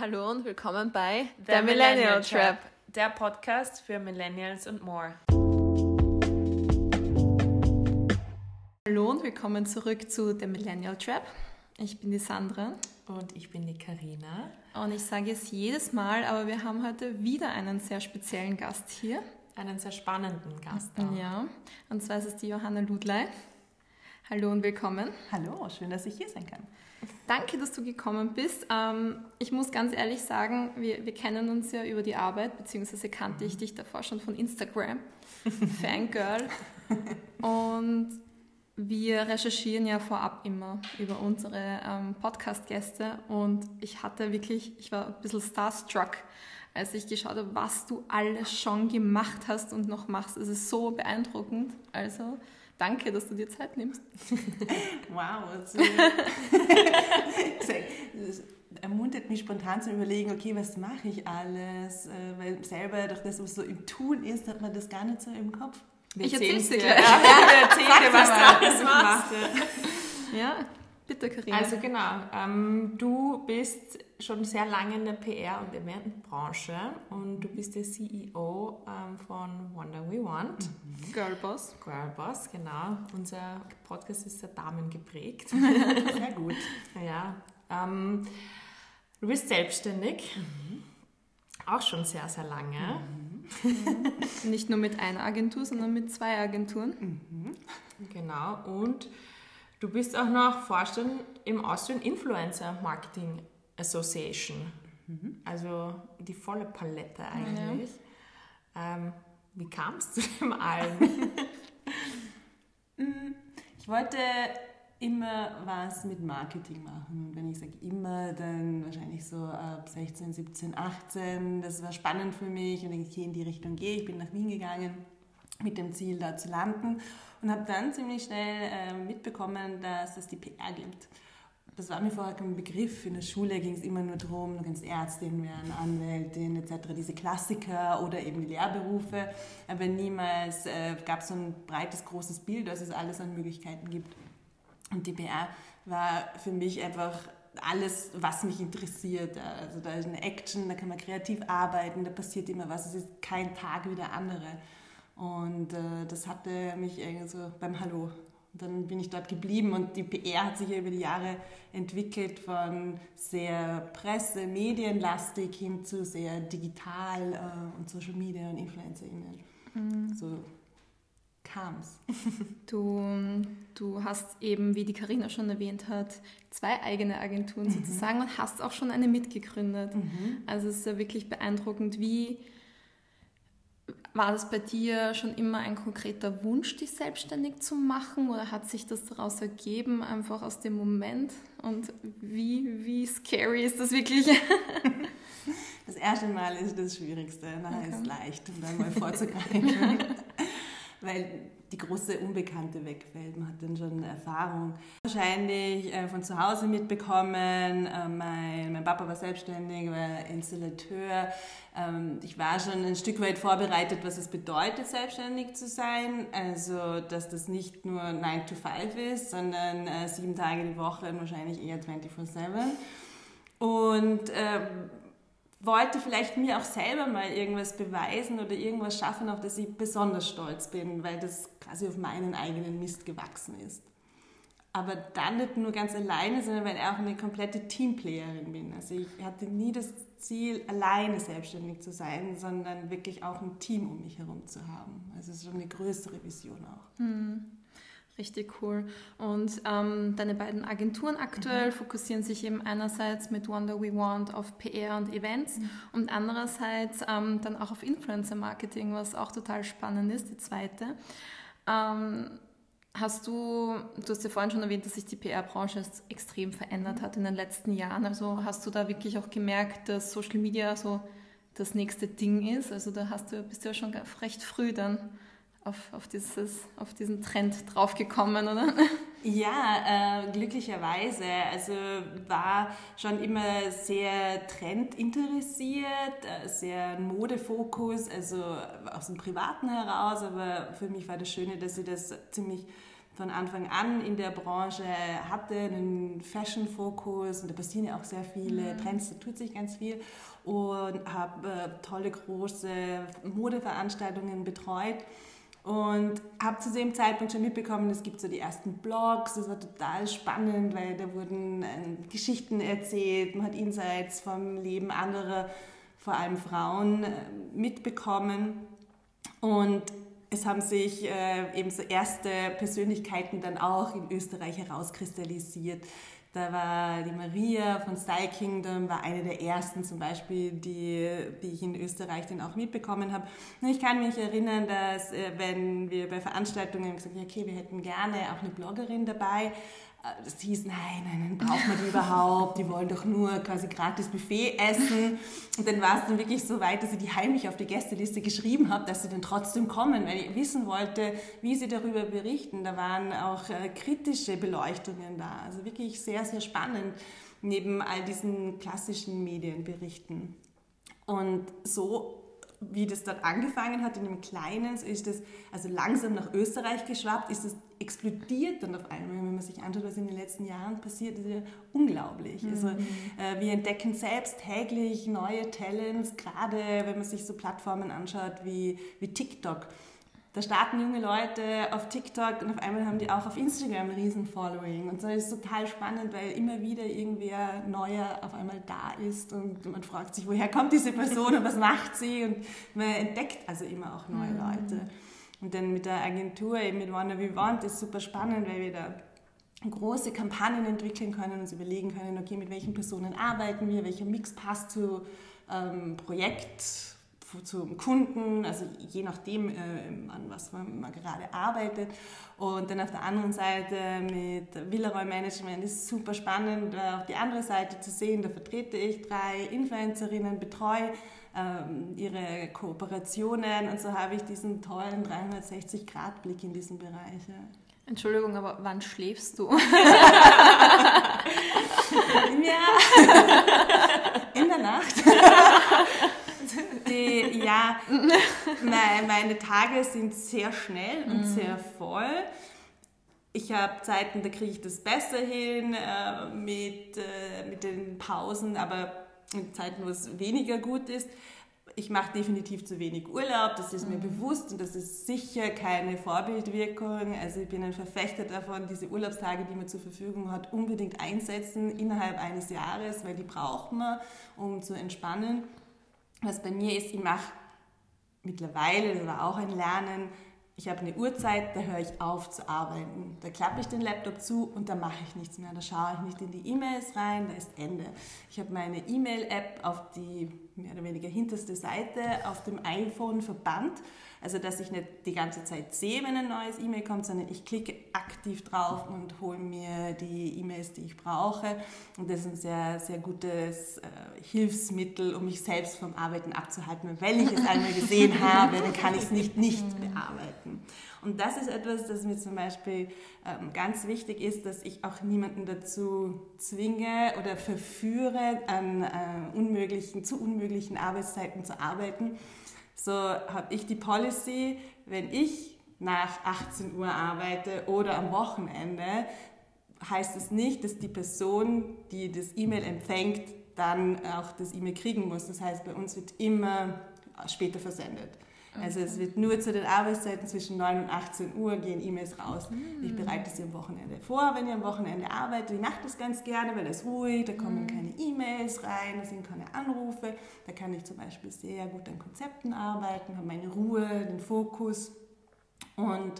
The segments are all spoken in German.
Hallo und willkommen bei The Millennial Trap, der Podcast für Millennials und more. Hallo und willkommen zurück zu The Millennial Trap. Ich bin die Sandra Und ich bin die Karina. und ich sage es jedes Mal, aber wir haben heute wieder einen sehr speziellen Gast hier. Einen sehr spannenden Gast. auch. Ja, und zwar ist es die Johanna Ludley. Hallo und willkommen. Hallo, schön, dass ich hier sein kann. Danke, dass du gekommen bist. Ähm, ich muss ganz ehrlich sagen, wir, wir kennen uns ja über die Arbeit, beziehungsweise kannte ich dich davor schon von Instagram, Fangirl. Und wir recherchieren ja vorab immer über unsere ähm, Podcast-Gäste und ich hatte wirklich, ich war ein bisschen starstruck, als ich geschaut habe, was du alles schon gemacht hast und noch machst. Es ist so beeindruckend. Also danke, dass du dir Zeit nimmst. Wow, so. das ermuntert mich spontan zu überlegen, okay, was mache ich alles? Äh, Weil selber durch das, was so im Tun ist, hat man das gar nicht so im Kopf. Wir Ich erzähl's erzählen's dir gleich. Ja, wir erzählen dir, was du alles machst. Ja, bitte, Karina. Also genau, ähm, du bist schon sehr lange in der PR- und Eventbranche und du bist der CEO ähm, von Wonder We Want. Girlboss. Girlboss, genau. Unser Podcast ist sehr damengeprägt. Sehr gut. Ja, ähm, du bist selbstständig, auch schon sehr, sehr lange. Nicht nur mit einer Agentur, sondern mit zwei Agenturen. Genau, und du bist auch noch Vorstand im Austrian Influencer Marketing Association. Also die volle Palette eigentlich. Ähm, wie kam es zu dem allen? Ich wollte immer was mit Marketing machen. Und wenn ich sage immer, dann wahrscheinlich so ab 16, 17, 18. Das war spannend für mich und ich in die Richtung gehe. Ich bin nach Wien gegangen mit dem Ziel, da zu landen und habe dann ziemlich schnell äh, mitbekommen, dass es die PR gibt. Das war mir vorher kein Begriff. In der Schule ging es immer nur darum, du kannst Ärztin werden, Anwältin etc., diese Klassiker oder eben die Lehrberufe. Aber niemals äh, gab es so ein breites, großes Bild, dass es alles an Möglichkeiten gibt. Und die PR war für mich einfach alles, was mich interessiert. Also da ist eine Action, da kann man kreativ arbeiten, da passiert immer was. Es ist kein Tag wie der andere. Und äh, das hatte mich irgendwie so beim Hallo. Und dann bin ich dort geblieben und die PR hat sich ja über die Jahre entwickelt von sehr Presse-, Medienlastig hin zu sehr digital äh, und Social Media und InfluencerInnen. So kam's. Du, du hast eben, wie die Karina schon erwähnt hat, zwei eigene Agenturen sozusagen und hast auch schon eine mitgegründet. Also es ist ja wirklich beeindruckend, wie war das bei dir schon immer ein konkreter Wunsch, dich selbstständig zu machen oder hat sich das daraus ergeben, einfach aus dem Moment? Und wie, wie scary ist das wirklich? Das erste Mal ist das Schwierigste, nachher Okay. ist leicht, um dann mal vorzugreifen. Weil die große Unbekannte wegfällt. Man hat dann schon Erfahrung. Wahrscheinlich äh, von zu Hause mitbekommen. Äh, mein, mein Papa war selbstständig, war Installateur. Ähm, ich war schon ein Stück weit vorbereitet, was es bedeutet, selbstständig zu sein. Also, dass das nicht nur 9 to 5 ist, sondern äh, sieben Tage die Woche und wahrscheinlich eher 24-7. Und ähm, wollte vielleicht mir auch selber mal irgendwas beweisen oder irgendwas schaffen, auf das ich besonders stolz bin, weil das quasi auf meinen eigenen Mist gewachsen ist. Aber dann nicht nur ganz alleine, sondern weil ich auch eine komplette Teamplayerin bin. Also ich hatte nie das Ziel, alleine selbstständig zu sein, sondern wirklich auch ein Team um mich herum zu haben. Also es ist schon eine größere Vision auch. Richtig cool. Und ähm, deine beiden Agenturen aktuell fokussieren sich eben einerseits mit Wonder We Want auf PR und Events und andererseits ähm, dann auch auf Influencer Marketing, was auch total spannend ist, die zweite. Ähm, hast du, du hast ja vorhin schon erwähnt, dass sich die PR-Branche extrem verändert hat in den letzten Jahren. Also hast du da wirklich auch gemerkt, dass Social Media so das nächste Ding ist? Also da hast du, bist du ja schon recht früh dann auf, auf, dieses, auf diesen Trend draufgekommen, oder? Ja, äh, glücklicherweise. Also war schon immer sehr trendinteressiert, äh, sehr Modefokus, also aus dem Privaten heraus. Aber für mich war das Schöne, dass ich das ziemlich von Anfang an in der Branche, hatte einen Fashion-Fokus und da passieren ja auch sehr viele mhm. Trends, da tut sich ganz viel und habe äh, tolle große Modeveranstaltungen betreut und habe zu dem Zeitpunkt schon mitbekommen, es gibt so die ersten Blogs, das war total spannend, weil da wurden äh, Geschichten erzählt, man hat Insights vom Leben anderer, vor allem Frauen, äh, mitbekommen. Und es haben sich äh, eben so erste Persönlichkeiten dann auch in Österreich herauskristallisiert. Da war die Maria von Style Kingdom, war eine der ersten zum Beispiel, die, die ich in Österreich dann auch mitbekommen habe. Ich kann mich erinnern, dass äh, wenn wir bei Veranstaltungen gesagt haben, okay, wir hätten gerne auch eine Bloggerin dabei, das hieß, nein, nein, nein, braucht man die überhaupt? Die wollen doch nur quasi gratis Buffet essen. Und dann war es dann wirklich so weit, dass ich die heimlich auf die Gästeliste geschrieben habe, dass sie dann trotzdem kommen, weil ich wissen wollte, wie sie darüber berichten. Da waren auch äh, kritische Beleuchtungen da. Also wirklich sehr, sehr spannend neben all diesen klassischen Medienberichten. Und so wie das dort angefangen hat, in einem Kleinen, so ist das also langsam nach Österreich geschwappt, ist es explodiert dann auf einmal. Wenn man sich anschaut, was in den letzten Jahren passiert, ist ja unglaublich. Mhm. Also äh, wir entdecken selbst täglich neue Talents, gerade wenn man sich so Plattformen anschaut wie, wie TikTok da starten junge Leute auf TikTok und auf einmal haben die auch auf Instagram ein riesen Following. Und so ist es total spannend, weil immer wieder irgendwer Neuer auf einmal da ist und man fragt sich, woher kommt diese Person und was macht sie? Und man entdeckt also immer auch neue mhm. Und dann mit der Agentur, eben mit Wanna We Want, ist super spannend, weil wir da große Kampagnen entwickeln können, und uns überlegen können, okay, mit welchen Personen arbeiten wir, welcher Mix passt zu ähm, Projekt zum Kunden, also je nachdem, äh, an was man, gerade arbeitet. Und dann auf der anderen Seite mit Villaroy Management ist super spannend, äh, auf die andere Seite zu sehen. Da vertrete ich drei Influencerinnen, betreue ähm, ihre Kooperationen und so habe ich diesen tollen 360-Grad-Blick in diesen Bereich. Entschuldigung, aber wann schläfst du? ja, in der Nacht. Die, ja, meine Tage sind sehr schnell und mhm. sehr voll. Ich habe Zeiten, da kriege ich das besser hin äh, mit, äh, mit den Pausen, aber in Zeiten, wo es weniger gut ist. Ich mache definitiv zu wenig Urlaub, das ist mir mhm. bewusst und das ist sicher keine Vorbildwirkung. Also ich bin ein Verfechter davon, diese Urlaubstage, die man zur Verfügung hat, unbedingt einsetzen innerhalb eines Jahres, weil die braucht man, um zu entspannen. Was bei mir ist, ich mache mittlerweile, das war auch ein Lernen, ich habe eine Uhrzeit, da höre ich auf zu arbeiten. Da klappe ich den Laptop zu und da mache ich nichts mehr. Da schaue ich nicht in die E-Mails rein, da ist Ende. Ich habe meine E-Mail-App auf die mehr oder weniger hinterste Seite auf dem iPhone verbannt also, dass ich nicht die ganze Zeit sehe, wenn ein neues E-Mail kommt, sondern ich klicke aktiv drauf und hole mir die E-Mails, die ich brauche. Und das ist ein sehr, sehr gutes äh, Hilfsmittel, um mich selbst vom Arbeiten abzuhalten. Und wenn ich es einmal gesehen habe, dann kann ich es nicht nicht bearbeiten. Und das ist etwas, das mir zum Beispiel ähm, ganz wichtig ist, dass ich auch niemanden dazu zwinge oder verführe, an äh, unmöglichen, zu unmöglichen Arbeitszeiten zu arbeiten, so habe ich die Policy, wenn ich nach 18 Uhr arbeite oder am Wochenende, heißt es nicht, dass die Person, die das E-Mail empfängt, dann auch das E-Mail kriegen muss. Das heißt, bei uns wird immer später versendet. Also es wird nur zu den Arbeitszeiten zwischen 9 und 18 Uhr gehen E-Mails raus. Mhm. Ich bereite sie am Wochenende vor, wenn ihr am Wochenende arbeitet. Ich mache das ganz gerne, weil es ruhig, da kommen mhm. keine E-Mails rein, da sind keine Anrufe. Da kann ich zum Beispiel sehr gut an Konzepten arbeiten, habe meine Ruhe, den Fokus und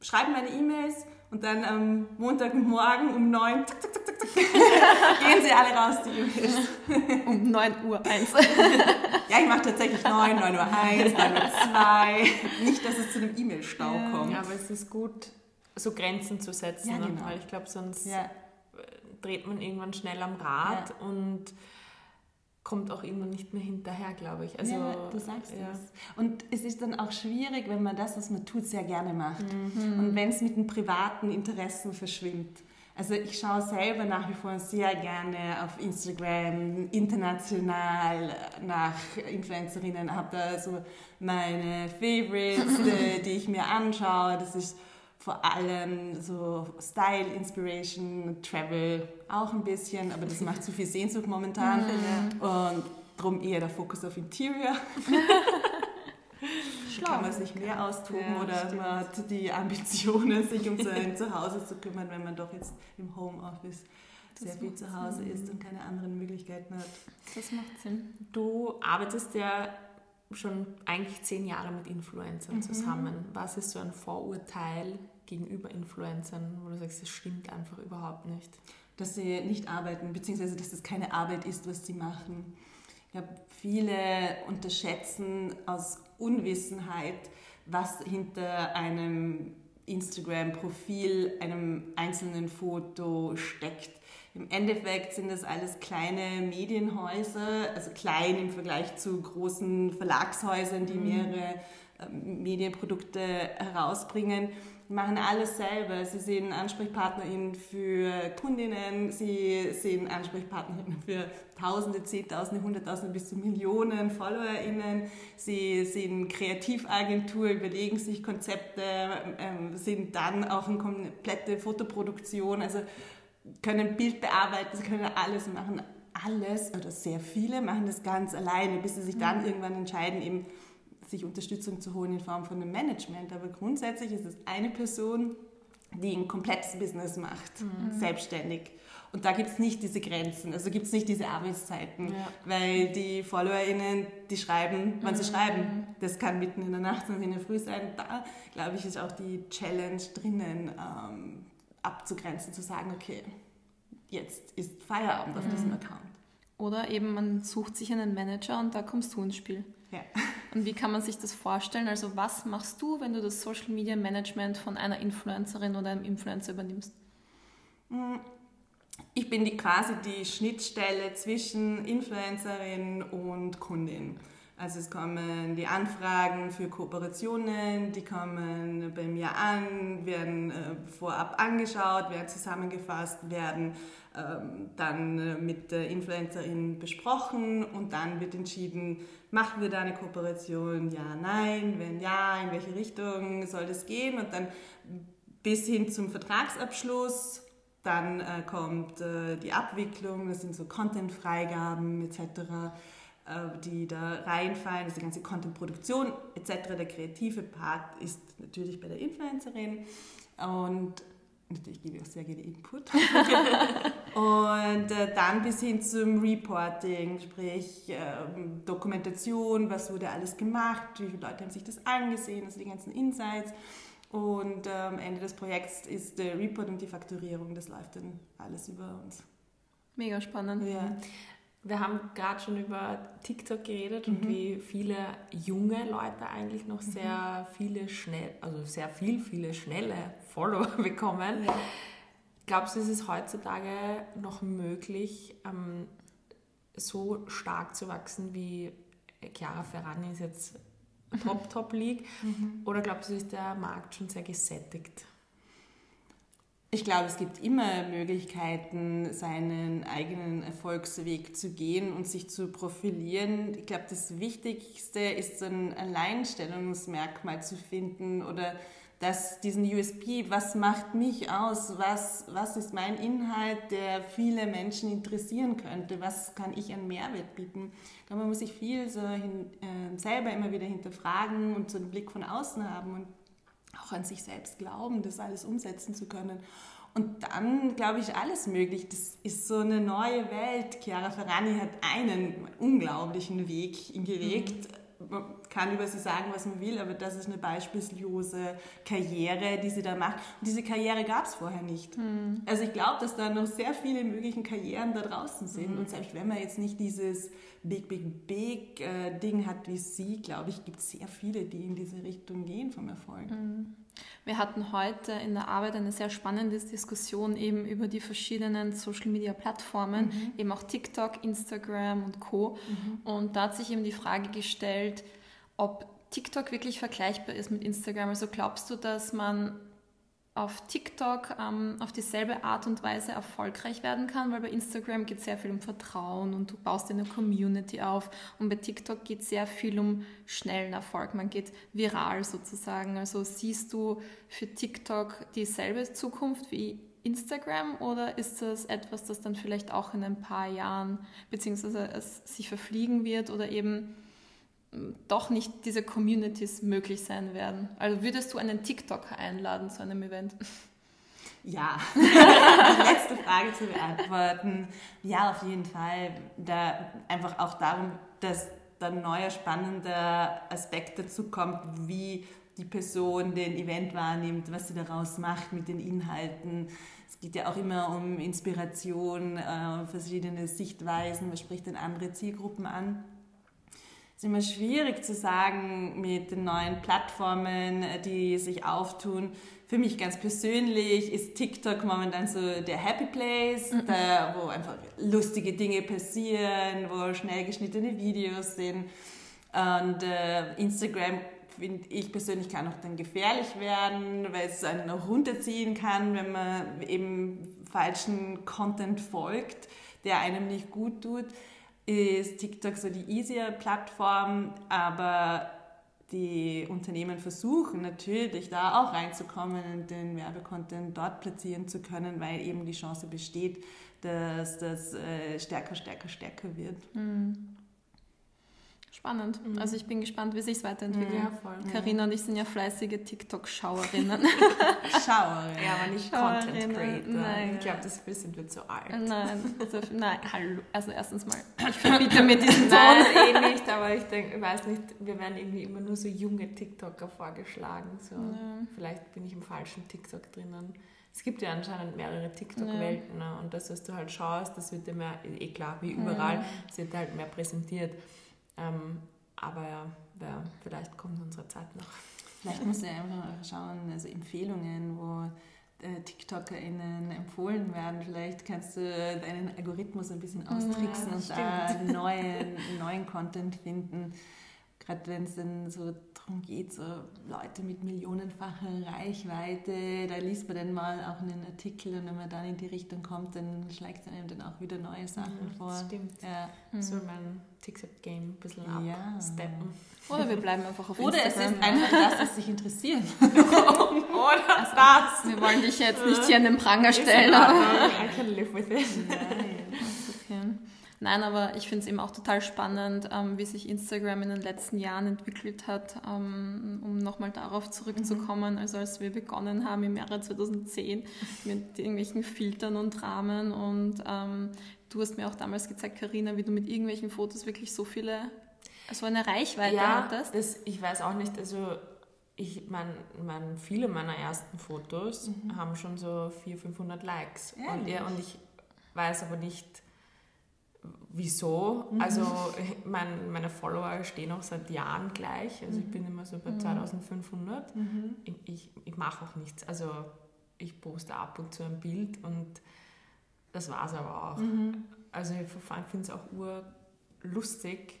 schreibe meine E-Mails und dann am Montagmorgen um 9 zack, zack, zack, zack, zack, gehen sie alle raus, die E-Mails. Um 9 Uhr 1. ja, ich mache tatsächlich 9, 9 Uhr 1, 9 Uhr 2. Nicht, dass es zu einem E-Mail-Stau ja, kommt. Ja, aber es ist gut, so Grenzen zu setzen, ja, genau. weil ich glaube, sonst ja. dreht man irgendwann schnell am Rad und kommt auch irgendwann nicht mehr hinterher, glaube ich. Also, ja, du sagst ja. es. Und es ist dann auch schwierig, wenn man das, was man tut, sehr gerne macht. Mhm. Und wenn es mit den privaten Interessen verschwimmt. Also ich schaue selber nach wie vor sehr gerne auf Instagram international nach Influencerinnen, habe da so meine Favorites, die, die ich mir anschaue. Das ist vor allem so Style, Inspiration, Travel auch ein bisschen, aber das macht zu viel Sehnsucht momentan. Mhm. Und darum eher der Fokus auf Interior. Schlau. Kann man sich mehr austoben ja, oder stimmt. man hat die Ambitionen, sich um sein Zuhause zu kümmern, wenn man doch jetzt im Homeoffice sehr viel zu Hause Sinn. ist und keine anderen Möglichkeiten hat. Das macht Sinn. Du arbeitest ja schon eigentlich zehn Jahre mit Influencern mhm. zusammen. Was ist so ein Vorurteil gegenüber Influencern, wo du sagst, das stimmt einfach überhaupt nicht? Dass sie nicht arbeiten, beziehungsweise dass das keine Arbeit ist, was sie machen. Ich glaube, viele unterschätzen aus Unwissenheit, was hinter einem Instagram-Profil, einem einzelnen Foto steckt. Im Endeffekt sind das alles kleine Medienhäuser, also klein im Vergleich zu großen Verlagshäusern, die mhm. mehrere ähm, Medienprodukte herausbringen machen alles selber. Sie sind Ansprechpartnerin für Kundinnen, sie sind Ansprechpartnerin für Tausende, Zehntausende, Hunderttausende bis zu Millionen FollowerInnen. Sie sind Kreativagentur, überlegen sich Konzepte, ähm, sind dann auch eine komplette Fotoproduktion, also können Bild bearbeiten, sie können alles machen. Alles oder sehr viele machen das ganz alleine, bis sie sich dann mhm. irgendwann entscheiden, eben sich Unterstützung zu holen in Form von einem Management. Aber grundsätzlich ist es eine Person, die ein komplettes Business macht, mhm. selbstständig. Und da gibt es nicht diese Grenzen, also gibt es nicht diese Arbeitszeiten, ja. weil die FollowerInnen, die schreiben, wann mhm. sie schreiben. Das kann mitten in der Nacht und in der Früh sein. Da, glaube ich, ist auch die Challenge drinnen, ähm, abzugrenzen, zu sagen, okay, jetzt ist Feierabend mhm. auf diesem Account. Oder eben man sucht sich einen Manager und da kommst du ins Spiel. Ja. Und wie kann man sich das vorstellen? Also was machst du, wenn du das Social Media Management von einer Influencerin oder einem Influencer übernimmst? Mm, ich bin die, quasi die Schnittstelle zwischen Influencerin und Kundin. Also es kommen die Anfragen für Kooperationen, die kommen bei mir an, werden äh, vorab angeschaut, werden zusammengefasst, werden ähm, dann äh, mit der Influencerin besprochen und dann wird entschieden, machen wir da eine Kooperation, ja, nein, wenn ja, in welche Richtung soll das gehen? Und dann bis hin zum Vertragsabschluss dann äh, kommt äh, die Abwicklung, das sind so Content-Freigaben etc die da reinfallen, also die ganze Content-Produktion etc. Der kreative Part ist natürlich bei der Influencerin und natürlich gebe ich auch sehr gerne Input. und äh, dann bis hin zum Reporting, sprich äh, Dokumentation, was wurde alles gemacht, wie viele Leute haben sich das angesehen, also die ganzen Insights. Und äh, am Ende des Projekts ist der Report und die Fakturierung, das läuft dann alles über uns. Mega spannend. Ja. Wir haben gerade schon über TikTok geredet mhm. und wie viele junge Leute eigentlich noch mhm. sehr viele schnell, also sehr viel, viele schnelle Follower bekommen. Ja. Glaubst du, ist es heutzutage noch möglich, ähm, so stark zu wachsen wie Chiara Ferrani ist jetzt Top Top League? Mhm. Oder glaubst du, ist der Markt schon sehr gesättigt? Ich glaube, es gibt immer Möglichkeiten, seinen eigenen Erfolgsweg zu gehen und sich zu profilieren. Ich glaube, das Wichtigste ist ein Alleinstellungsmerkmal zu finden oder dass diesen USP, was macht mich aus, was, was ist mein Inhalt, der viele Menschen interessieren könnte, was kann ich an Mehrwert bieten. Ich man muss sich viel so hin, äh, selber immer wieder hinterfragen und so einen Blick von außen haben und auch an sich selbst glauben, das alles umsetzen zu können. Und dann, glaube ich, alles möglich. Das ist so eine neue Welt. Chiara Ferrani hat einen unglaublichen Weg hingelegt. Mhm. Kann über sie sagen, was man will, aber das ist eine beispiellose Karriere, die sie da macht. Und diese Karriere gab es vorher nicht. Mhm. Also ich glaube, dass da noch sehr viele mögliche Karrieren da draußen sind. Mhm. Und selbst wenn man jetzt nicht dieses Big, Big, Big äh, Ding hat wie sie, glaube ich, gibt es sehr viele, die in diese Richtung gehen vom Erfolg. Mhm. Wir hatten heute in der Arbeit eine sehr spannende Diskussion eben über die verschiedenen Social-Media-Plattformen, mhm. eben auch TikTok, Instagram und Co. Mhm. Und da hat sich eben die Frage gestellt, ob TikTok wirklich vergleichbar ist mit Instagram. Also glaubst du, dass man auf TikTok ähm, auf dieselbe Art und Weise erfolgreich werden kann, weil bei Instagram geht es sehr viel um Vertrauen und du baust eine Community auf und bei TikTok geht es sehr viel um schnellen Erfolg. Man geht viral sozusagen. Also siehst du für TikTok dieselbe Zukunft wie Instagram oder ist das etwas, das dann vielleicht auch in ein paar Jahren beziehungsweise es sich verfliegen wird oder eben doch nicht diese Communities möglich sein werden. Also würdest du einen TikToker einladen zu einem Event? Ja, die letzte Frage zu beantworten. Ja, auf jeden Fall. Da einfach auch darum, dass dann neuer spannender Aspekt dazu wie die Person den Event wahrnimmt, was sie daraus macht mit den Inhalten. Es geht ja auch immer um Inspiration, äh, verschiedene Sichtweisen, man spricht dann andere Zielgruppen an ist immer schwierig zu sagen mit den neuen Plattformen, die sich auftun. Für mich ganz persönlich ist TikTok momentan so der Happy Place, mhm. da, wo einfach lustige Dinge passieren, wo schnell geschnittene Videos sind. Und äh, Instagram finde ich persönlich kann auch dann gefährlich werden, weil es einen noch runterziehen kann, wenn man eben falschen Content folgt, der einem nicht gut tut ist TikTok so die easier Plattform, aber die Unternehmen versuchen natürlich da auch reinzukommen und den Werbecontent dort platzieren zu können, weil eben die Chance besteht, dass das äh, stärker, stärker, stärker wird. Mhm. Spannend. Mhm. Also ich bin gespannt, wie sich es weiterentwickelt. Ja, voll. Carina und ich sind ja fleißige TikTok-Schauerinnen. Schauerinnen. Ja, aber nicht Content Creator. Nein. Ich glaube, das sind wir zu alt. Nein, also, nein, hallo. Also erstens mal, ich verbiete mir diesen Ton. Nein, eh nicht, aber ich denke, ich weiß nicht, wir werden irgendwie immer nur so junge TikToker vorgeschlagen. So. Ja. Vielleicht bin ich im falschen TikTok drinnen. Es gibt ja anscheinend mehrere TikTok-Welten ja. ne? und das, was du halt schaust, das wird dir mehr, eh klar, wie überall, es wird halt mehr präsentiert. Ähm, aber ja, ja, vielleicht kommt unsere Zeit noch. Vielleicht musst du einfach schauen, also Empfehlungen, wo äh, TikTokerInnen empfohlen werden. Vielleicht kannst du deinen Algorithmus ein bisschen austricksen ja, und da neuen, neuen Content finden. Gerade wenn es dann so darum geht, so Leute mit millionenfacher Reichweite, da liest man dann mal auch einen Artikel und wenn man dann in die Richtung kommt, dann schlägt es einem dann auch wieder neue Sachen ja, vor. Stimmt. Ja. Mhm. So mein TikTok-Game ein bisschen absteppen. Ja. Oder wir bleiben einfach auf Oder Instagram. Oder es ist einfach das, was sich interessiert. Oder also, das. Wir wollen dich jetzt nicht hier an den Pranger stellen. I can live with it. Nein. Okay. Nein, aber ich finde es eben auch total spannend, ähm, wie sich Instagram in den letzten Jahren entwickelt hat, ähm, um nochmal darauf zurückzukommen. Mhm. Also als wir begonnen haben im Jahre 2010 mit irgendwelchen Filtern und Rahmen und ähm, du hast mir auch damals gezeigt, Karina, wie du mit irgendwelchen Fotos wirklich so viele, so eine Reichweite ja, hattest. Das, ich weiß auch nicht, also ich meine, mein, viele meiner ersten Fotos mhm. haben schon so 400, 500 Likes. Und, ja, und ich weiß aber nicht, wieso. Mhm. Also mein, meine Follower stehen auch seit Jahren gleich. Also mhm. ich bin immer so bei 2500. Mhm. mhm. Ich, ich, ich mache auch nichts. Also ich poste ab und zu ein Bild und das war es aber auch. Mhm. Also ich finde es auch urlustig,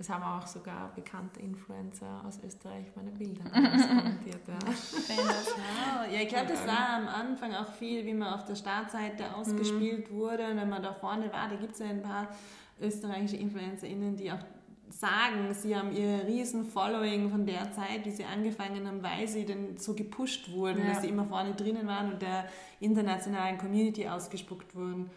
es haben auch sogar bekannte Influencer aus Österreich meine Bilder kommentiert. Ja. ja, ich glaube, das war am Anfang auch viel, wie man auf der Startseite ausgespielt mhm. wurde. Und wenn man da vorne war, da gibt es ja ein paar österreichische InfluencerInnen, die auch sagen, sie haben ihr riesen Following von der Zeit, wie sie angefangen haben, weil sie dann so gepusht wurden, ja. dass sie immer vorne drinnen waren und der internationalen Community ausgespuckt wurden.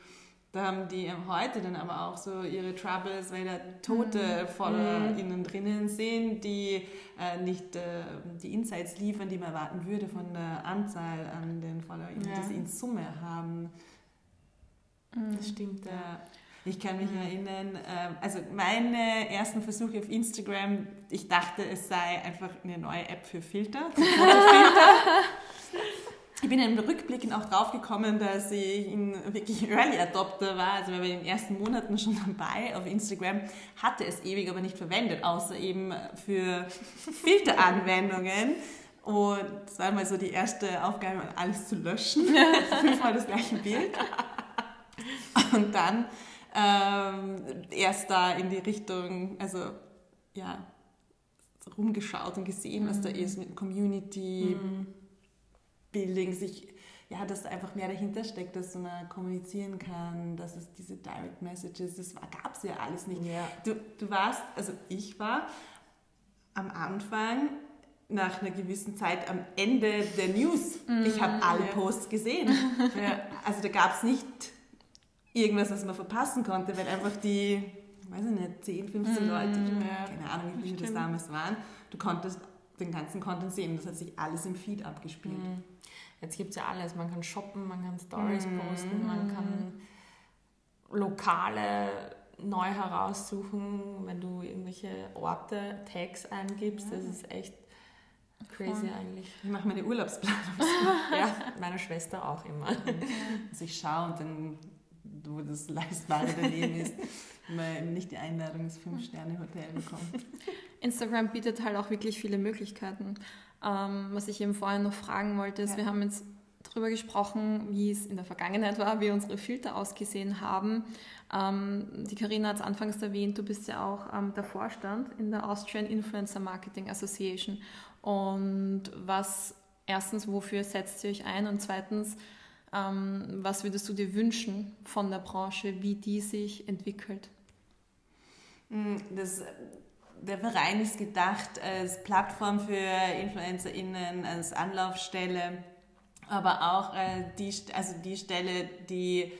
Da haben die heute dann aber auch so ihre Troubles, weil da tote mhm. FollowerInnen mhm. drinnen sind, die äh, nicht äh, die Insights liefern, die man erwarten würde von der Anzahl an den FollowerInnen, ja. die sie in Summe haben. Mhm. Das stimmt, ja. Ich kann mich erinnern, äh, also meine ersten Versuche auf Instagram, ich dachte, es sei einfach eine neue App für Filter, ich bin im Rückblicken auch drauf gekommen, dass ich ein wirklich Early Adopter war. Also wir waren in den ersten Monaten schon dabei auf Instagram, hatte es ewig aber nicht verwendet, außer eben für Filteranwendungen. Und das war mal so die erste Aufgabe, alles zu löschen. Fünfmal das gleiche Bild. Und dann ähm, erst da in die Richtung, also ja, rumgeschaut und gesehen, was da mhm. ist mit Community. Mhm Building, sich, ja, dass einfach mehr dahinter steckt, dass man kommunizieren kann, dass es diese Direct Messages, das gab es ja alles nicht. Ja. Du, du warst, also ich war am Anfang nach einer gewissen Zeit am Ende der News. ich habe alle ja. Posts gesehen. ja, also da gab es nicht irgendwas, was man verpassen konnte, weil einfach die, weiß ich nicht, 10, 15 Leute, keine Ahnung, wie viele das damals waren, du konntest den ganzen Content sehen. Das hat sich alles im Feed abgespielt. Jetzt gibt es ja alles. Man kann shoppen, man kann Stories posten, man kann Lokale neu heraussuchen, wenn du irgendwelche Orte, Tags eingibst. Das ist echt crazy eigentlich. Ich mache meine Urlaubsplanung. Ja, meine Schwester auch immer. Also ich schaue und dann, wo das Leistbare daneben ist, wenn man eben nicht die Einladung ins Fünf-Sterne-Hotel bekommt. Instagram bietet halt auch wirklich viele Möglichkeiten. Ähm, was ich eben vorhin noch fragen wollte, ist, Ja. wir haben jetzt darüber gesprochen, wie es in der Vergangenheit war, wie unsere Filter ausgesehen haben. Ähm, die Karina hat es anfangs erwähnt, du bist ja auch ähm, der Vorstand in der Austrian Influencer Marketing Association. Und was erstens, wofür setzt ihr euch ein? Und zweitens, was würdest du dir wünschen von der Branche, wie die sich entwickelt? Mm, Das, der Verein ist gedacht als Plattform für InfluencerInnen, als Anlaufstelle, aber auch äh, die, also die Stelle, die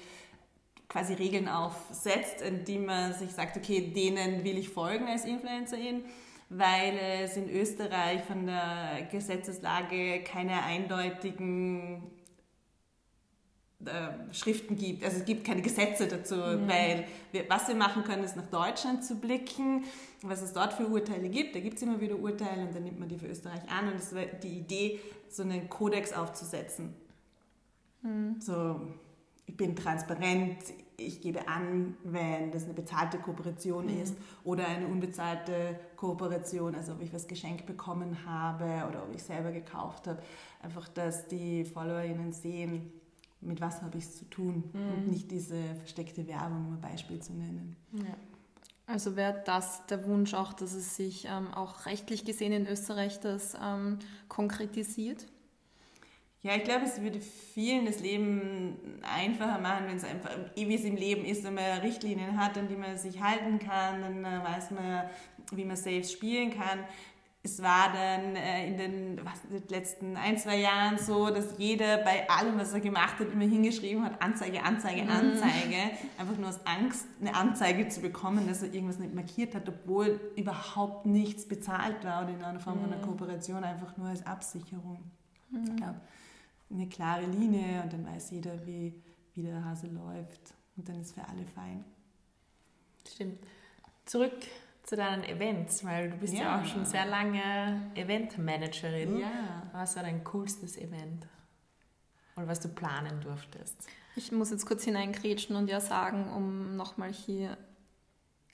quasi Regeln aufsetzt, in die man sich sagt, okay, denen will ich folgen als Influencerin, weil es in Österreich von der Gesetzeslage keine eindeutigen äh, Schriften gibt. Also es gibt keine Gesetze dazu, weil wir, was wir machen können, ist nach Deutschland zu blicken, was es dort für Urteile gibt. Da gibt es immer wieder Urteile und dann nimmt man die für Österreich an und es war die Idee, so einen Kodex aufzusetzen. So, ich bin transparent, ich gebe an, wenn das eine bezahlte Kooperation ist oder eine unbezahlte Kooperation, also ob ich was geschenkt bekommen habe oder ob ich selber gekauft habe. Einfach, dass die FollowerInnen sehen, mit was habe ich es zu tun und nicht diese versteckte Werbung, um ein Beispiel zu nennen. Ja. Also wäre das der Wunsch auch, dass es sich ähm, auch rechtlich gesehen in Österreich das ähm, konkretisiert? Ja, ich glaube, es würde vielen das Leben einfacher machen, wenn es einfach, wie es im Leben ist, wenn man Richtlinien hat, an die man sich halten kann, dann äh, weiß man, wie man safe spielen kann. Es war dann äh, in den, was, letzten ein, zwei Jahren so, dass jeder bei allem, was er gemacht hat, immer hingeschrieben hat, Anzeige, Anzeige, Anzeige. Einfach nur aus Angst, eine Anzeige zu bekommen, dass er irgendwas nicht markiert hat, obwohl überhaupt nichts bezahlt war oder in einer Form von einer Kooperation, einfach nur als Absicherung. Ich glaube, eine klare Linie und dann weiß jeder, wie, wie der Hase läuft und dann ist für alle fein. Stimmt. Zurück zu deinen Events, weil du bist ja, Ja. auch schon sehr lange Eventmanagerin. Ja. Was war dein coolstes Event? Oder was du planen durftest? Ich muss jetzt kurz hineingrätschen und ja sagen, um nochmal hier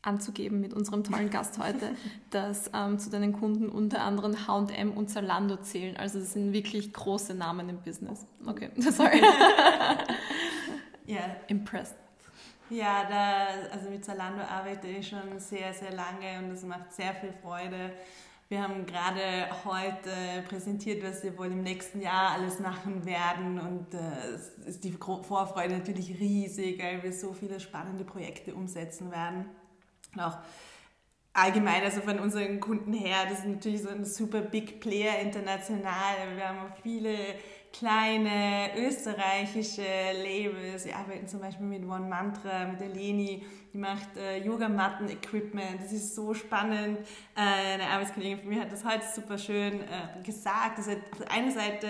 anzugeben mit unserem tollen Gast heute, dass ähm, zu deinen Kunden unter anderem H&M und Zalando zählen. Also das sind wirklich große Namen im Business. Okay, sorry. Ja, Impressed. Ja da, also mit Zalando arbeite ich schon sehr, sehr lange und es macht sehr viel Freude. Wir haben gerade heute präsentiert, was wir wohl im nächsten Jahr alles machen werden und äh, es ist die Vorfreude natürlich riesig, weil wir so viele spannende Projekte umsetzen werden. Und auch allgemein, also von unseren Kunden her, das ist natürlich so ein super Big Player international. Wir haben auch viele kleine österreichische Labels. Wir arbeiten zum Beispiel mit One Mantra, mit der Leni, die macht äh, Yogamatten-Equipment. Das ist so spannend. Äh, eine Arbeitskollegin von mir hat das heute super schön äh, gesagt. Das hat auf der einen Seite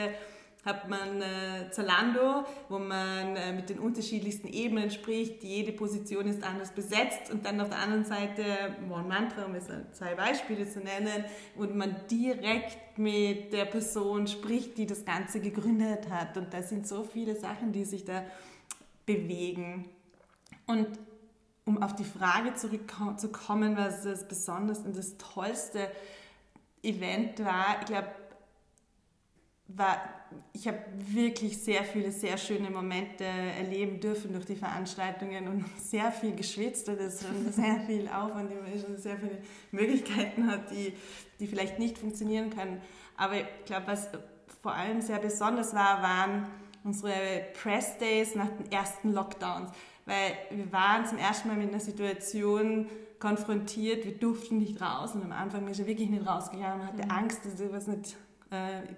hat man äh, Zalando, wo man äh, mit den unterschiedlichsten Ebenen spricht. Jede Position ist anders besetzt. Und dann auf der anderen Seite One Mantra, um jetzt zwei Beispiele zu nennen, und man direkt mit der Person spricht, die das Ganze gegründet hat. Und da sind so viele Sachen, die sich da bewegen. Und um auf die Frage zurückzukommen, was das Besonderste und das tollste Event war, ich glaube, war, ich habe wirklich sehr viele, sehr schöne Momente erleben dürfen durch die Veranstaltungen und sehr viel geschwitzt und es schon sehr viel Aufwand, die man schon sehr viele Möglichkeiten hat, die, die vielleicht nicht funktionieren können. Aber ich glaube, was vor allem sehr besonders war, waren unsere Press Days nach den ersten Lockdowns. Weil wir waren zum ersten Mal mit einer Situation konfrontiert, wir durften nicht raus und am Anfang ist er wirklich nicht rausgegangen, man hatte mhm. Angst, dass er was nicht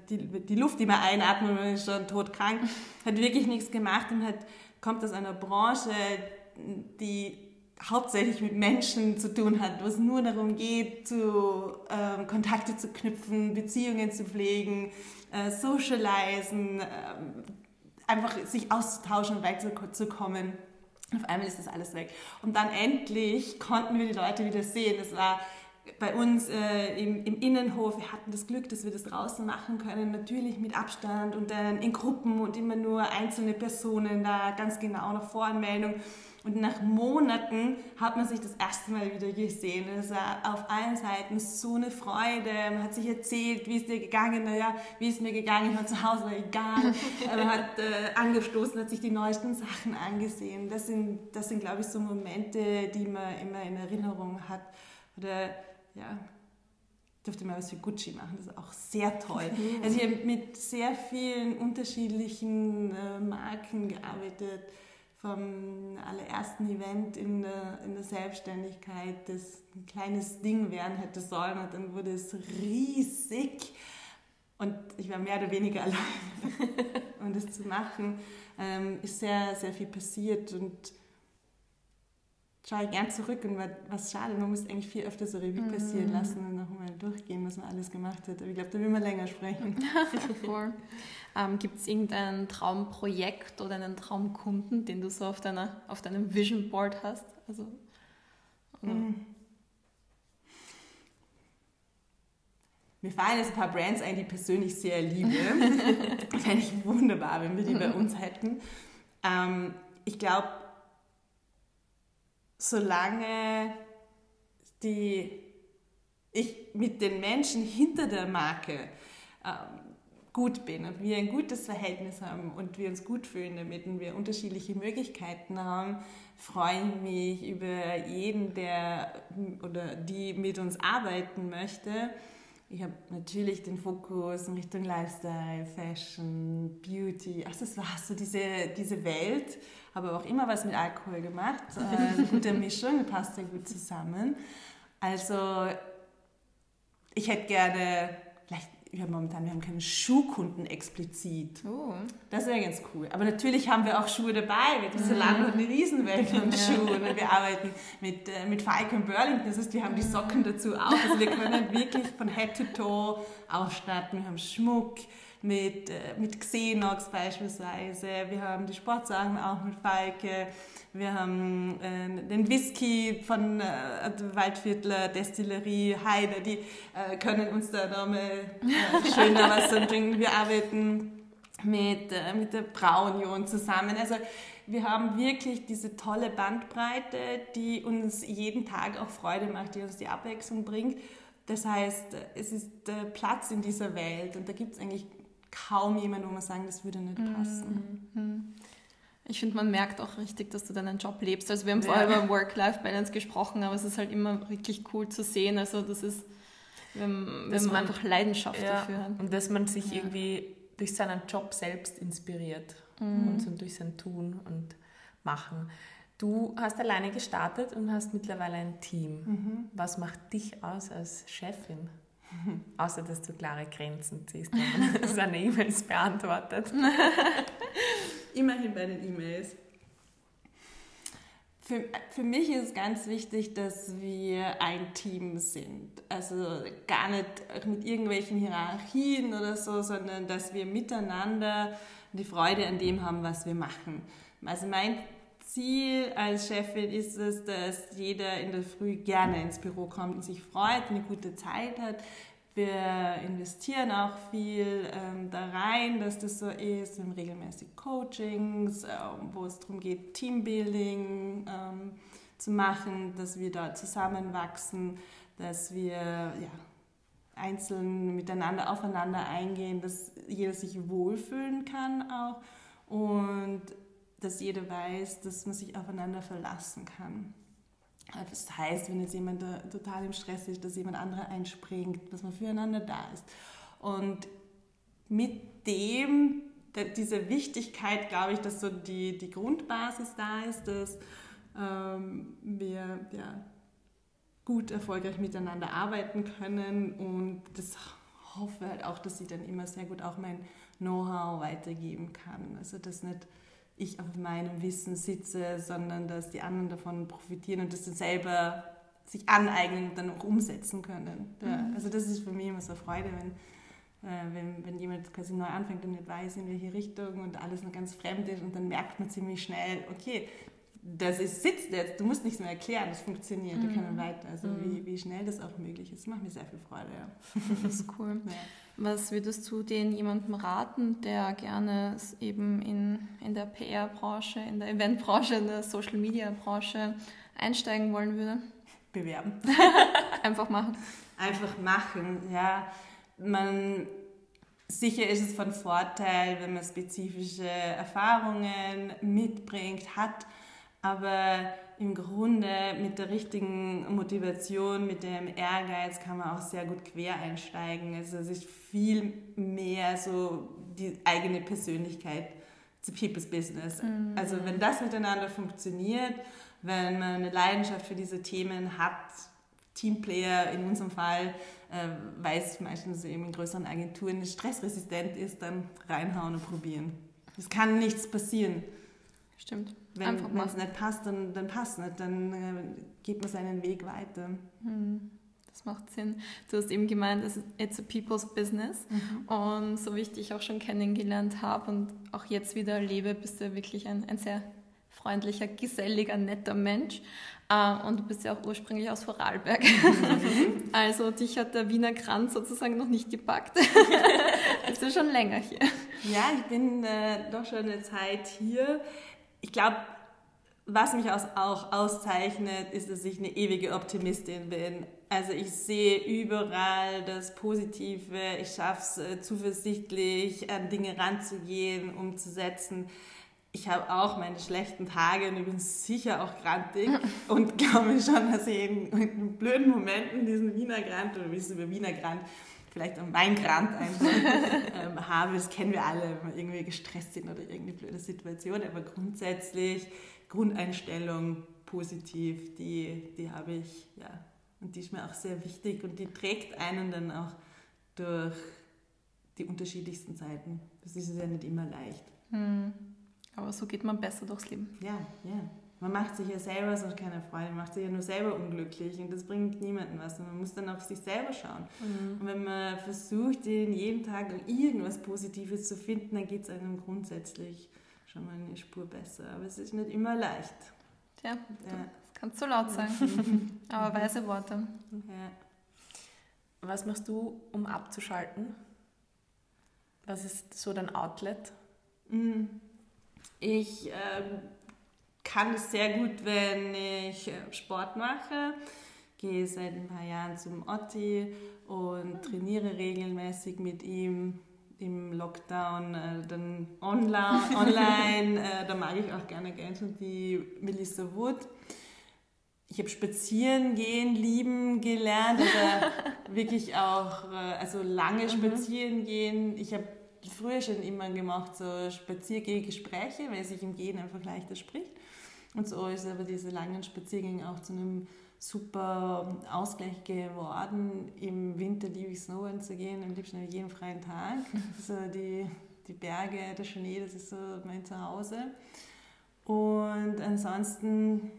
die, die Luft, die man einatmet, man ist schon todkrank, hat wirklich nichts gemacht und hat, kommt aus einer Branche, die hauptsächlich mit Menschen zu tun hat, wo es nur darum geht, zu, äh, Kontakte zu knüpfen, Beziehungen zu pflegen, äh, socialisen, äh, einfach sich auszutauschen und weiterzukommen. Auf einmal ist das alles weg. Und dann endlich konnten wir die Leute wieder sehen. Das war bei uns äh, im, im, Innenhof, wir hatten das Glück, dass wir das draußen machen können, natürlich mit Abstand und dann in Gruppen und immer nur einzelne Personen da, ganz genau nach Voranmeldung. Und nach Monaten hat man sich das erste Mal wieder gesehen. Es war auf allen Seiten so eine Freude. Man hat sich erzählt, wie es dir gegangen Naja, wie es mir gegangen, ich war zu Hause, war egal. man hat äh, angestoßen, hat sich die neuesten Sachen angesehen. Das sind, das sind, glaube ich, so Momente, die man immer in Erinnerung hat. Oder ja, durfte mal was für Gucci machen, das ist auch sehr toll. Also ich habe mit sehr vielen unterschiedlichen äh, Marken gearbeitet, vom allerersten Event in der, in der Selbstständigkeit, das ein kleines Ding werden hätte sollen und dann wurde es riesig und ich war mehr oder weniger allein. und das zu machen, ähm, ist sehr, sehr viel passiert und schaue ich gern zurück und was schade, man muss eigentlich viel öfter so Revue passieren mm. lassen und nochmal durchgehen, was man alles gemacht hat. Aber ich glaube, da will man länger sprechen. ähm, Gibt es irgendein Traumprojekt oder einen Traumkunden, den du so auf, deiner, auf deinem Vision Board hast? Also, mm. Mir fallen jetzt ein paar Brands ein, die ich persönlich sehr liebe. Fände ich wunderbar, wenn wir die bei uns hätten. Ähm, ich glaube, solange die, ich mit den Menschen hinter der Marke ähm, gut bin und wir ein gutes Verhältnis haben und wir uns gut fühlen damit und wir unterschiedliche Möglichkeiten haben, freue ich mich über jeden, der oder die mit uns arbeiten möchte. Ich habe natürlich den Fokus in Richtung Lifestyle, Fashion, Beauty, Accessoires, so diese, diese Welt habe auch immer was mit Alkohol gemacht. Äh, eine gute Mischung, passt sehr gut zusammen. Also ich hätte gerne, vielleicht, wir haben momentan, wir haben keine Schuhkunden explizit. Oh. Das wäre ganz cool. Aber natürlich haben wir auch Schuhe dabei. Wir diese mhm. Land und Riesenwelt von Schuhen. Und wir arbeiten mit, äh, mit Falcon Burlington. Das heißt, wir haben die Socken dazu auch. Also wir können wirklich von Head to Toe ausstatten. Wir haben Schmuck mit, äh, mit Xenox beispielsweise. Wir haben die Sportsachen auch mit Falke. Wir haben äh, den Whisky von äh, Waldviertler Destillerie Heide. Die äh, können uns da nochmal äh, schöner was trinken. Wir arbeiten mit, äh, mit der Braunion zusammen. Also wir haben wirklich diese tolle Bandbreite, die uns jeden Tag auch Freude macht, die uns die Abwechslung bringt. Das heißt, es ist Platz in dieser Welt und da gibt es eigentlich kaum jemand, wo man sagen, das würde nicht mhm. passen. Mhm. Ich finde, man merkt auch richtig, dass du deinen Job lebst. Also wir haben ja. vorher über Work-Life-Balance gesprochen, aber es ist halt immer wirklich cool zu sehen. Also das ist, wenn, wenn man, einfach Leidenschaft ja, dafür hat. Und dass man sich ja. irgendwie durch seinen Job selbst inspiriert mhm. und so durch sein Tun und Machen. Du hast alleine gestartet und hast mittlerweile ein Team. Mhm. Was macht dich aus als Chefin? Außer, dass du klare Grenzen ziehst, wenn man seine E-Mails beantwortet. Immerhin bei den E-Mails. Für, für mich ist ganz wichtig, dass wir ein Team sind. Also gar nicht mit irgendwelchen Hierarchien oder so, sondern dass wir miteinander die Freude an dem haben, was wir machen. Also mein Ziel als Chefin ist es, dass jeder in der Früh gerne ins Büro kommt und sich freut, eine gute Zeit hat. Wir investieren auch viel ähm, da rein, dass das so ist. Wir haben regelmäßig Coachings, ähm, wo es darum geht, Teambuilding ähm, zu machen, dass wir da zusammenwachsen, dass wir ja, einzeln miteinander aufeinander eingehen, dass jeder sich wohlfühlen kann auch und dass jeder weiß, dass man sich aufeinander verlassen kann. Das heißt, wenn jetzt jemand total im Stress ist, dass jemand anderer einspringt, dass man füreinander da ist. Und mit dem, diese Wichtigkeit, glaube ich, dass so die, die Grundbasis da ist, dass ähm, wir ja, gut erfolgreich miteinander arbeiten können und das hoffe halt auch, dass ich dann immer sehr gut auch mein Know-how weitergeben kann. Also dass nicht ich auf meinem Wissen sitze, sondern dass die anderen davon profitieren und das dann selber sich aneignen und dann auch umsetzen können. Mhm. Also das ist für mich immer so eine Freude, wenn, äh, wenn, wenn jemand quasi neu anfängt und nicht weiß, in welche Richtung und alles noch ganz fremd ist und dann merkt man ziemlich schnell, okay, das ist, sitzt jetzt, du musst nichts mehr erklären, das funktioniert, mhm. wir können weiter. Also mhm. wie, wie schnell das auch möglich ist, macht mir sehr viel Freude. Ja. Das ist cool. Ja. Was würdest du den jemandem raten, der gerne eben in, in der PR-Branche, in der Eventbranche, in der Social-Media-Branche einsteigen wollen würde? Bewerben. Einfach machen. Einfach machen, ja. Man, sicher ist es von Vorteil, wenn man spezifische Erfahrungen mitbringt, hat aber im Grunde mit der richtigen Motivation, mit dem Ehrgeiz kann man auch sehr gut quer einsteigen. Also es ist viel mehr so die eigene Persönlichkeit zu People's Business. Mhm. Also wenn das miteinander funktioniert, wenn man eine Leidenschaft für diese Themen hat, Teamplayer in unserem Fall, äh, weiß meistens eben in größeren Agenturen stressresistent ist, dann reinhauen und probieren. Es kann nichts passieren. Stimmt. Wenn es nicht passt, dann, dann passt nicht, dann äh, geht man seinen Weg weiter. Hm, das macht Sinn. Du hast eben gemeint, es ist it's a people's business. Mhm. Und so wie ich dich auch schon kennengelernt habe und auch jetzt wieder erlebe, bist du wirklich ein, ein sehr freundlicher, geselliger, netter Mensch. Uh, und du bist ja auch ursprünglich aus Vorarlberg. Mhm. also dich hat der Wiener Kranz sozusagen noch nicht gepackt. bist du schon länger hier? Ja, ich bin äh, doch schon eine Zeit hier ich glaube, was mich auch auszeichnet, ist, dass ich eine ewige Optimistin bin. Also ich sehe überall das Positive, ich schaffe es äh, zuversichtlich, an Dinge ranzugehen, umzusetzen. Ich habe auch meine schlechten Tage und ich bin sicher auch grantig und glaube schon, dass ich in, in blöden Momenten diesen Wiener Grant oder es über Wiener Grant vielleicht am Weingrand einfach ähm, habe. Das kennen wir alle, wenn wir irgendwie gestresst sind oder irgendeine blöde Situation. Aber grundsätzlich Grundeinstellung positiv, die, die habe ich, ja. Und die ist mir auch sehr wichtig und die trägt einen dann auch durch die unterschiedlichsten Zeiten. Das ist ja nicht immer leicht. Hm. Aber so geht man besser durchs Leben. Ja, ja. Man macht sich ja selber so keine Freude, man macht sich ja nur selber unglücklich und das bringt niemandem was. Und man muss dann auf sich selber schauen. Mhm. Und wenn man versucht, in jedem Tag irgendwas Positives zu finden, dann geht es einem grundsätzlich schon mal eine Spur besser. Aber es ist nicht immer leicht. Tja, ja. das kannst du laut sagen. Aber weise Worte. Ja. Was machst du, um abzuschalten? Was ist so dein Outlet? Mhm. Ich ähm, kann es sehr gut, wenn ich äh, Sport mache. Gehe seit ein paar Jahren zum Otti und trainiere regelmäßig mit ihm im Lockdown, äh, dann online. online äh, da mag ich auch gerne Games und die Melissa Wood. Ich habe Spazieren gehen lieben gelernt oder wirklich auch äh, also lange mhm. spazieren gehen. Ich habe früher schon immer gemacht, so Spaziergehgespräche, weil sich im Gehen einfach leichter spricht. Und so ist aber diese langen Spaziergänge auch zu einem super Ausgleich geworden. Im Winter liebe ich Snowboarden zu gehen, am liebsten jeden freien Tag. So die, die Berge, der Schnee, das ist so mein Zuhause. Und ansonsten,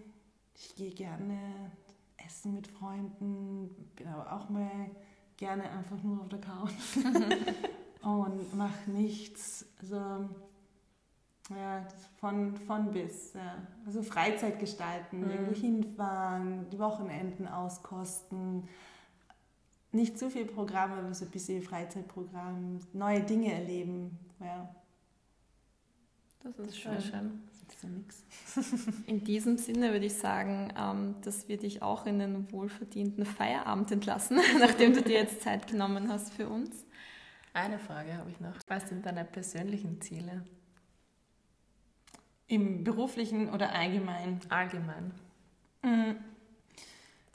ich gehe gerne essen mit Freunden, bin aber auch mal gerne einfach nur auf der Couch und mache nichts. Also ja, von, von bis. Ja. Also Freizeit gestalten, mhm. irgendwo hinfahren, die Wochenenden auskosten. Nicht zu viel Programm, aber so ein bisschen Freizeitprogramm, neue Dinge erleben. Ja. Das ist schön. schön. Das ist ja nix. In diesem Sinne würde ich sagen, ähm, dass wir dich auch in den wohlverdienten Feierabend entlassen, nachdem du dir jetzt Zeit genommen hast für uns. Eine Frage habe ich noch. Was sind deine persönlichen Ziele? Im beruflichen oder allgemein? Allgemein. Mhm.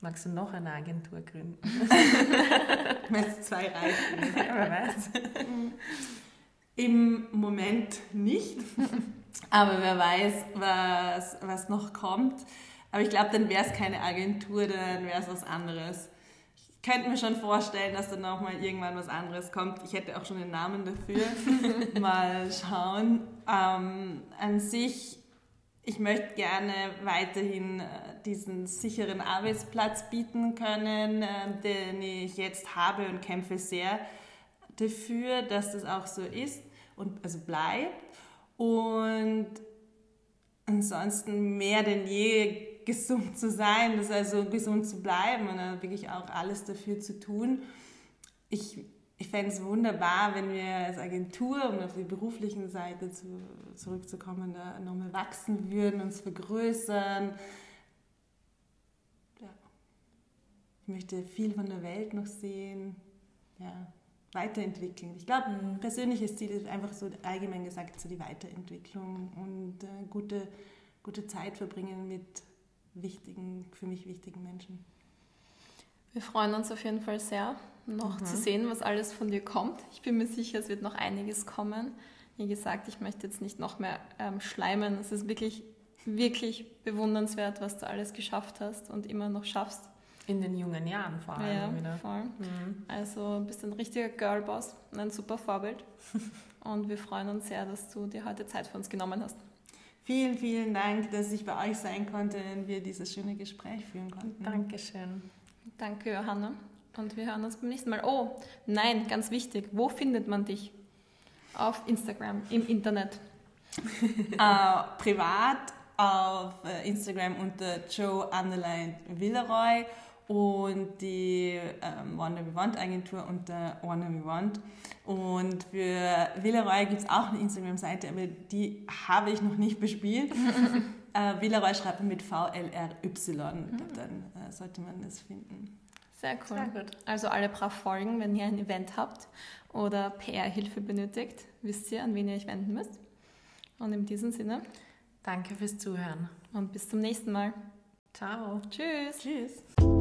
Magst du noch eine Agentur gründen? Meinst zwei reichen? Wer weiß. Im Moment nicht. Aber wer weiß, was, was noch kommt. Aber ich glaube, dann wäre es keine Agentur, dann wäre es was anderes. Ich könnte mir schon vorstellen, dass dann auch mal irgendwann was anderes kommt. Ich hätte auch schon den Namen dafür. mal schauen. Ähm, an sich, ich möchte gerne weiterhin äh, diesen sicheren Arbeitsplatz bieten können, äh, den ich jetzt habe und kämpfe sehr dafür, dass das auch so ist und also bleibt. Und ansonsten mehr denn je gesund zu sein, das also gesund zu bleiben und wirklich auch alles dafür zu tun. Ich, ich fände es wunderbar, wenn wir als Agentur, um auf die beruflichen Seite zu, zurückzukommen, da nochmal wachsen würden, uns vergrößern. Ja. Ich möchte viel von der Welt noch sehen. Ja weiterentwickeln. Ich glaube, ein persönliches Ziel ist einfach so allgemein gesagt so die Weiterentwicklung und äh, gute, gute Zeit verbringen mit wichtigen, für mich wichtigen Menschen. Wir freuen uns auf jeden Fall sehr, noch mhm. zu sehen, was alles von dir kommt. Ich bin mir sicher, es wird noch einiges kommen. Wie gesagt, ich möchte jetzt nicht noch mehr ähm, schleimen. Es ist wirklich, wirklich bewundernswert, was du alles geschafft hast und immer noch schaffst. In den jungen Jahren vor allem ja, wieder. Voll. Mhm. Also bist ein richtiger Girlboss und ein super Vorbild. und wir freuen uns sehr, dass du dir heute Zeit für uns genommen hast. Vielen, vielen Dank, dass ich bei euch sein konnte und wir dieses schöne Gespräch führen konnten. Dankeschön. Danke, Johanna. Und wir hören uns beim nächsten Mal. Oh, nein, ganz wichtig. Wo findet man dich? Auf Instagram, im Internet. uh, privat auf äh, Instagram unter Joe Underline Villeroy und die ähm, Wonder We Want Agentur unter Wonder We Want. Und für Villeroy gibt es auch eine Instagram-Seite, aber die habe ich noch nicht bespielt. äh, Villeroy schreibt mit V-L-R-Y, mhm. dann äh, sollte man das finden. Sehr cool. Sehr gut. Also alle brav folgen, wenn ihr ein Event habt oder PR-Hilfe benötigt, wisst ihr, an wen ihr euch wenden müsst. Und in diesem Sinne. Danke fürs Zuhören. Und bis zum nächsten Mal. Ciao. Tschüss. Tschüss.